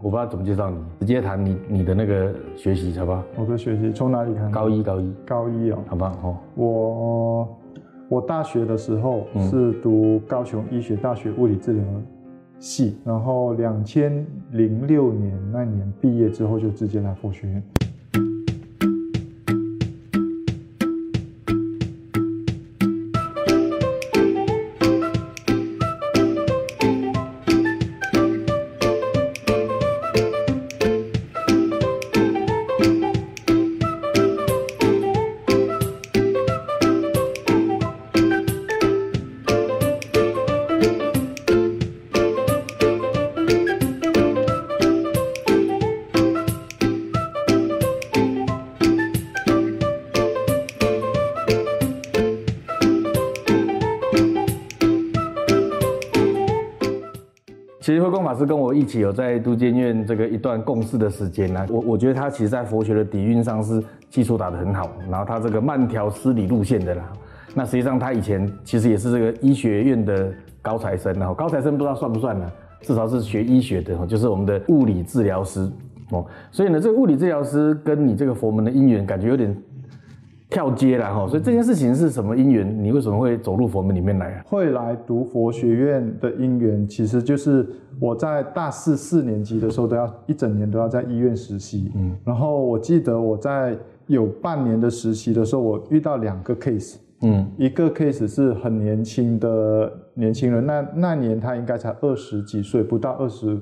我不知道怎么介绍你，直接谈你你的那个学习，好不好？我的学习从哪里看？高一，高一，高一哦，好不好？哦，我我大学的时候是读高雄医学大学物理治疗系，然后两千零六年那年毕业之后就直接来佛学院。其实慧光法师跟我一起有在都监院这个一段共事的时间呢，我我觉得他其实在佛学的底蕴上是基础打得很好，然后他这个慢条斯理路线的啦。那实际上他以前其实也是这个医学院的高材生，然后高材生不知道算不算呢？至少是学医学的，就是我们的物理治疗师哦。所以呢，这个物理治疗师跟你这个佛门的因缘感觉有点跳街了哈。所以这件事情是什么因缘？你为什么会走入佛门里面来啊？会来读佛学院的因缘，其实就是我在大四四年级的时候，都要一整年都要在医院实习。嗯，然后我记得我在有半年的实习的时候，我遇到两个 case。嗯，一个 case 是很年轻的年轻人，那那年他应该才二十几岁，不到二十，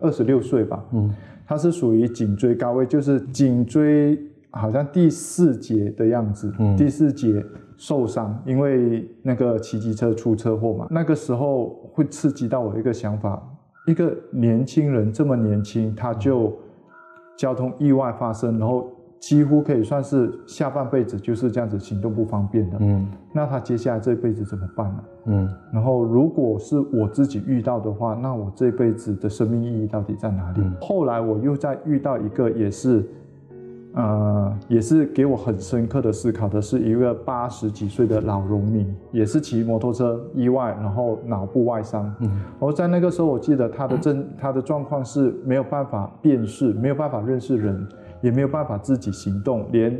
二十六岁吧。嗯，他是属于颈椎高位，就是颈椎好像第四节的样子，第四节受伤，因为那个骑机车出车祸嘛。那个时候会刺激到我一个想法：一个年轻人这么年轻，他就交通意外发生，然后。几乎可以算是下半辈子就是这样子行动不方便的。嗯，那他接下来这辈子怎么办呢？嗯，然后如果是我自己遇到的话，那我这辈子的生命意义到底在哪里？后来我又再遇到一个，也是，呃，也是给我很深刻的思考的，是一个八十几岁的老农民，也是骑摩托车意外，然后脑部外伤。嗯，然后在那个时候，我记得他的症，他的状况是没有办法辨识，没有办法认识人。也没有办法自己行动，连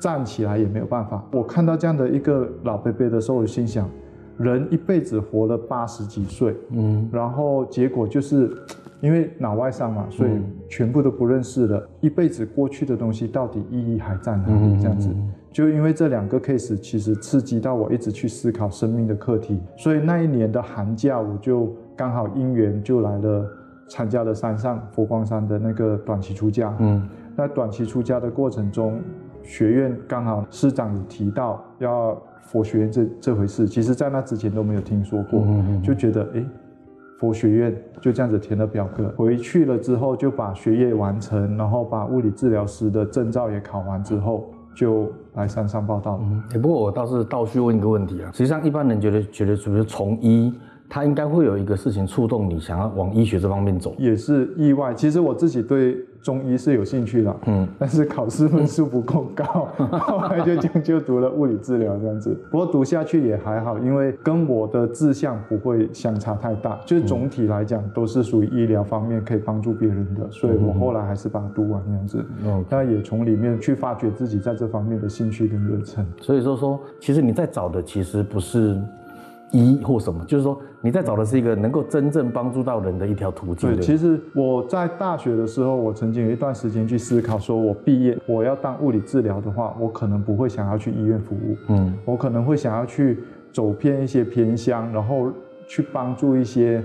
站起来也没有办法。我看到这样的一个老伯伯的时候，我心想，人一辈子活了八十几岁，嗯，然后结果就是因为脑外伤嘛，所以全部都不认识了。一辈子过去的东西到底意义还在哪里？这样子，就因为这两个 case，其实刺激到我一直去思考生命的课题。所以那一年的寒假，我就刚好因缘就来了，参加了山上佛光山的那个短期出家，嗯。那短期出家的过程中，学院刚好师长有提到要佛学院这这回事，其实在那之前都没有听说过，就觉得哎，佛学院就这样子填了表格，回去了之后就把学业完成，然后把物理治疗师的证照也考完之后，就来山上报道了。不过我倒是倒叙问一个问题啊，实际上一般人觉得觉得是不是从医，他应该会有一个事情触动你想要往医学这方面走，也是意外。其实我自己对。中医是有兴趣的，嗯，但是考试分数不够高，后来就就就读了物理治疗这样子。不过读下去也还好，因为跟我的志向不会相差太大，就是总体来讲都是属于医疗方面可以帮助别人的，所以我后来还是把它读完这样子。嗯，那也从里面去发掘自己在这方面的兴趣跟热忱。所以说说，其实你在找的其实不是。医或什么，就是说你在找的是一个能够真正帮助到人的一条途径。对，其实我在大学的时候，我曾经有一段时间去思考，说我毕业我要当物理治疗的话，我可能不会想要去医院服务，嗯，我可能会想要去走偏一些偏乡，然后去帮助一些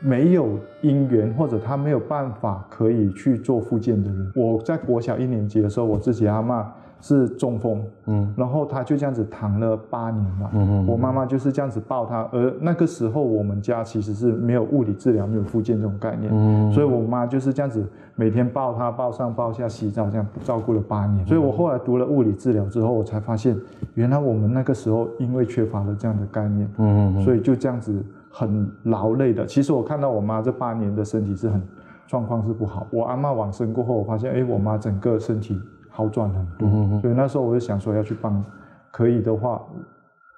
没有因缘或者他没有办法可以去做复健的人。我在国小一年级的时候，我自己阿妈。是中风，嗯，然后他就这样子躺了八年嘛，嗯嗯，我妈妈就是这样子抱他，而那个时候我们家其实是没有物理治疗、没有复健这种概念，嗯，所以我妈就是这样子每天抱他、抱上抱下、洗澡这样照顾了八年，所以我后来读了物理治疗之后，我才发现原来我们那个时候因为缺乏了这样的概念，嗯嗯，所以就这样子很劳累的。其实我看到我妈这八年的身体是很状况是不好，我阿妈往生过后，我发现哎，我妈整个身体。好转很多，所以那时候我就想说要去帮，可以的话，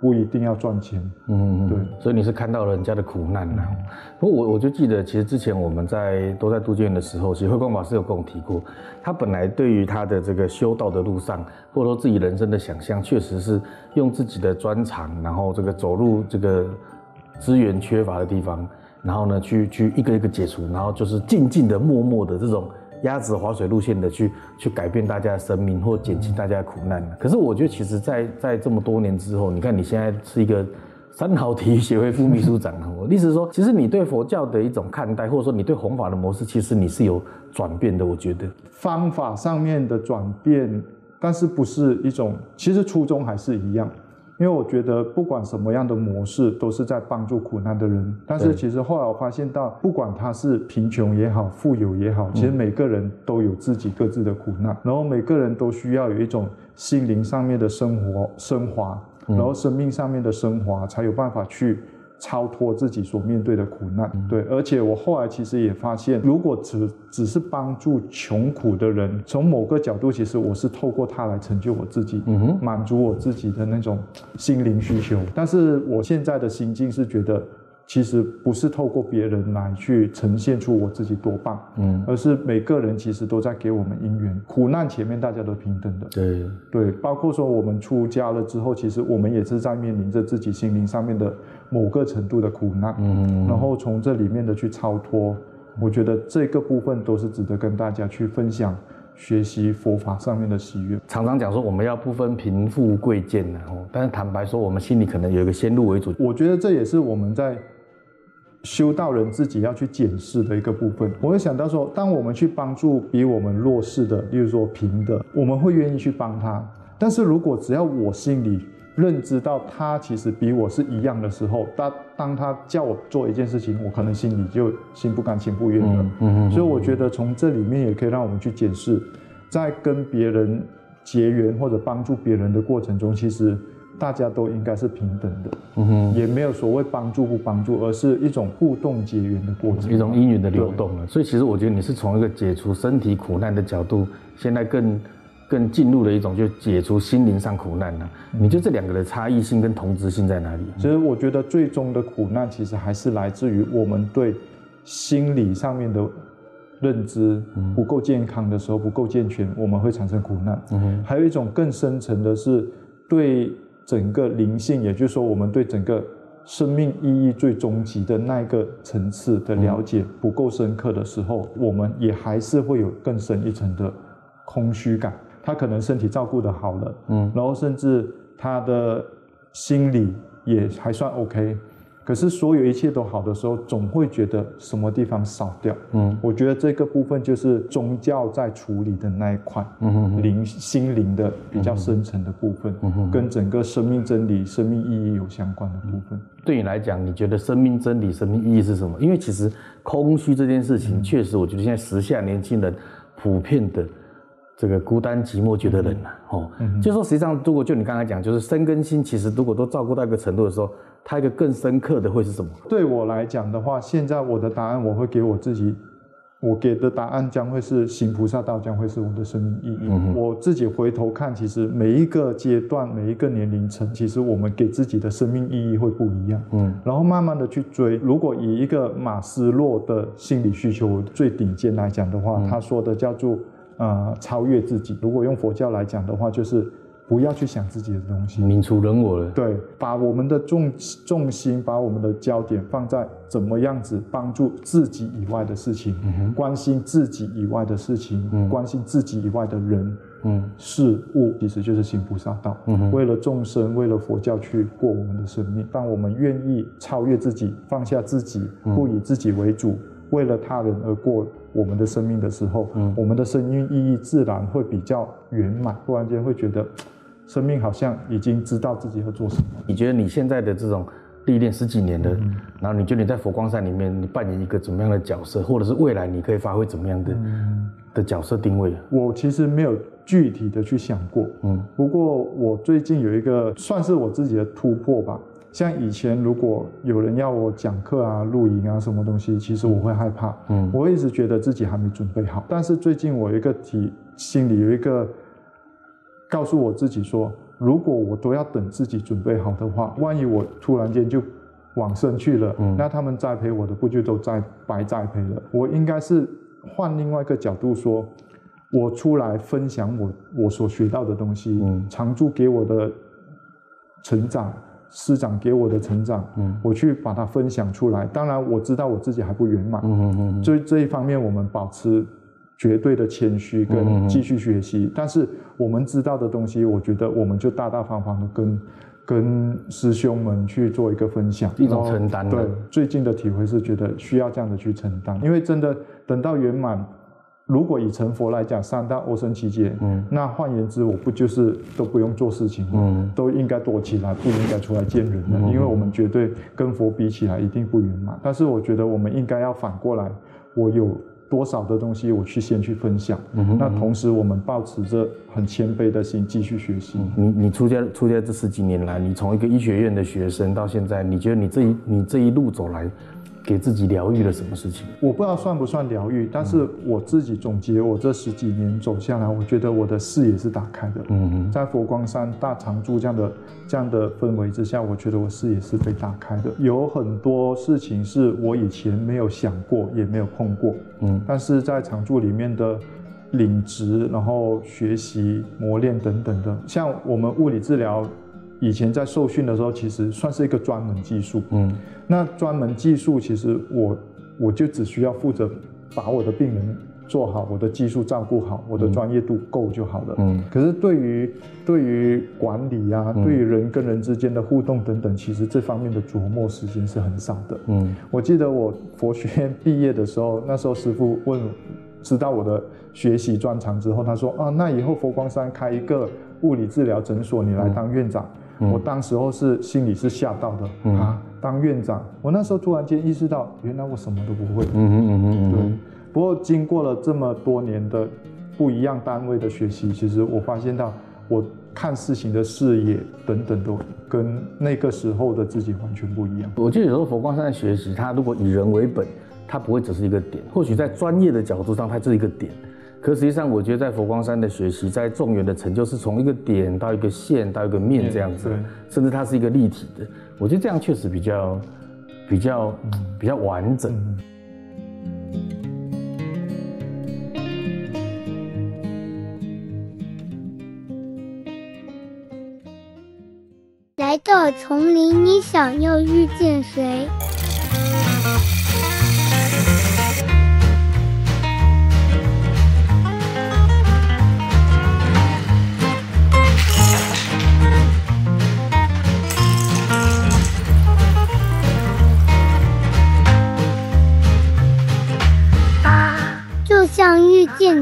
不一定要赚钱。嗯，对，所以你是看到了人家的苦难呐、不过我我就记得，其实之前我们在都在都监院的时候，其实慧光法师有跟我提过，他本来对于他的这个修道的路上，或者说自己人生的想象，确实是用自己的专长，然后这个走入这个资源缺乏的地方，然后呢去去一个一个解除，然后就是静静的、默默的这种。鸭子划水路线的去去改变大家的生命，或减轻大家的苦难。可是我觉得，其实在，在这么多年之后，你看你现在是一个三好体育协会副秘书长，我意思是说，其实你对佛教的一种看待，或者说你对弘法的模式，其实你是有转变的。我觉得方法上面的转变，但是不是一种，其实初衷还是一样。因为我觉得不管什么样的模式，都是在帮助苦难的人。但是其实后来我发现到，不管他是贫穷也好，富有也好，其实每个人都有自己各自的苦难，然后每个人都需要有一种心灵上面的生活升华，然后生命上面的升华，才有办法去。超脱自己所面对的苦难，对，而且我后来其实也发现，如果只只是帮助穷苦的人，从某个角度，其实我是透过他来成就我自己，嗯哼，满足我自己的那种心灵需求。但是我现在的心境是觉得。其实不是透过别人来去呈现出我自己多棒，嗯，而是每个人其实都在给我们因缘。苦难前面大家都平等的，对对，包括说我们出家了之后，其实我们也是在面临着自己心灵上面的某个程度的苦难，嗯，然后从这里面的去超脱，我觉得这个部分都是值得跟大家去分享。学习佛法上面的喜悦，常常讲说我们要不分贫富贵贱的哦，但是坦白说，我们心里可能有一个先入为主。我觉得这也是我们在修道人自己要去检视的一个部分。我会想到说，当我们去帮助比我们弱势的，例如说贫的，我们会愿意去帮他。但是如果只要我心里，认知到他其实比我是一样的时候，当当他叫我做一件事情，我可能心里就心不甘情不愿了。嗯嗯。所以我觉得从这里面也可以让我们去检视，在跟别人结缘或者帮助别人的过程中，其实大家都应该是平等的。嗯哼。也没有所谓帮助不帮助，而是一种互动结缘的过程，一种因缘的流动了。所以其实我觉得你是从一个解除身体苦难的角度，现在更。更进入了一种，就解除心灵上苦难了。你觉得这两个的差异性跟同质性在哪里？其实我觉得最终的苦难，其实还是来自于我们对心理上面的认知不够健康的时候，不够健全，我们会产生苦难。嗯还有一种更深层的是，对整个灵性，也就是说，我们对整个生命意义最终极的那一个层次的了解不够深刻的时候，我们也还是会有更深一层的空虚感。他可能身体照顾的好了，嗯，然后甚至他的心理也还算 OK，可是所有一切都好的时候，总会觉得什么地方少掉，嗯，我觉得这个部分就是宗教在处理的那一块，嗯灵心灵的比较深层的部分，嗯跟整个生命真理、生命意义有相关的部分。对你来讲，你觉得生命真理、生命意义是什么？因为其实空虚这件事情，确实我觉得现在时下年轻人普遍的。这个孤单寂寞觉得冷啊，哦，就说实际上，如果就你刚才讲，就是身跟心，其实如果都照顾到一个程度的时候，它一个更深刻的会是什么？对我来讲的话，现在我的答案，我会给我自己，我给的答案将会是行菩萨道，将会是我的生命意义。我自己回头看，其实每一个阶段、每一个年龄层，其实我们给自己的生命意义会不一样。嗯，然后慢慢的去追。如果以一个马斯洛的心理需求最顶尖来讲的话，他说的叫做。呃，超越自己。如果用佛教来讲的话，就是不要去想自己的东西，泯除人我了。对，把我们的重重心，把我们的焦点放在怎么样子帮助自己以外的事情，关心自己以外的事情，关心自己以外的人、嗯，事物，其实就是行菩萨道。为了众生，为了佛教去过我们的生命。当我们愿意超越自己，放下自己，不以自己为主。为了他人而过我们的生命的时候，嗯，我们的生命意义自然会比较圆满。突然间会觉得，生命好像已经知道自己要做什么。你觉得你现在的这种历练十几年的，然后你觉得你在佛光山里面，你扮演一个怎么样的角色，或者是未来你可以发挥怎么样的的角色定位？我其实没有具体的去想过，嗯，不过我最近有一个算是我自己的突破吧。像以前，如果有人要我讲课啊、露营啊什么东西，其实我会害怕。嗯，我一直觉得自己还没准备好。但是最近我一个体心里有一个告诉我自己说，如果我都要等自己准备好的话，万一我突然间就往生去了，那他们栽培我的不就都栽白栽培了？我应该是换另外一个角度说，我出来分享我我所学到的东西，常驻给我的成长。师长给我的成长，嗯，我去把它分享出来。当然，我知道我自己还不圆满，嗯嗯嗯。所以这一方面，我们保持绝对的谦虚跟继续学习。但是我们知道的东西，我觉得我们就大大方方的跟跟师兄们去做一个分享，一种承担。对，最近的体会是觉得需要这样的去承担，因为真的等到圆满。如果以成佛来讲，三大欧生期间，嗯，那换言之，我不就是都不用做事情，嗯，都应该躲起来，不应该出来见人的，因为我们绝对跟佛比起来一定不圆满。但是我觉得我们应该要反过来，我有多少的东西，我去先去分享，嗯，那同时我们保持着很谦卑的心继续学习。你你出家出家这十几年来，你从一个医学院的学生到现在，你觉得你这一你这一路走来？给自己疗愈了什么事情？我不知道算不算疗愈，但是我自己总结我这十几年走下来，我觉得我的视野是打开的。嗯嗯，在佛光山大常住这样的这样的氛围之下，我觉得我视野是被打开的。有很多事情是我以前没有想过，也没有碰过。嗯，但是在常住里面的领职，然后学习磨练等等的，像我们物理治疗。以前在受训的时候，其实算是一个专门技术。嗯，那专门技术其实我我就只需要负责把我的病人做好，我的技术照顾好，我的专业度够就好了。嗯，可是对于对于管理啊，对于人跟人之间的互动等等，其实这方面的琢磨时间是很少的。嗯，我记得我佛学院毕业的时候，那时候师傅问，知道我的学习专长之后，他说啊，那以后佛光山开一个物理治疗诊所，你来当院长。我当时候是心里是吓到的啊！当院长，我那时候突然间意识到，原来我什么都不会。嗯嗯嗯嗯对。不过经过了这么多年的不一样单位的学习，其实我发现到我看事情的视野等等都跟那个时候的自己完全不一样。我记得有时候佛光山的学习，它如果以人为本，它不会只是一个点，或许在专业的角度上，它是一个点。可实际上，我觉得在佛光山的学习，在众缘的成就，是从一个点到一个线到一个面这样子，甚至它是一个立体的。我觉得这样确实比较、比较、比较完整。来到丛林，你想要遇见谁？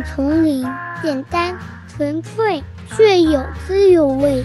丛林，简单纯粹，却有滋有味。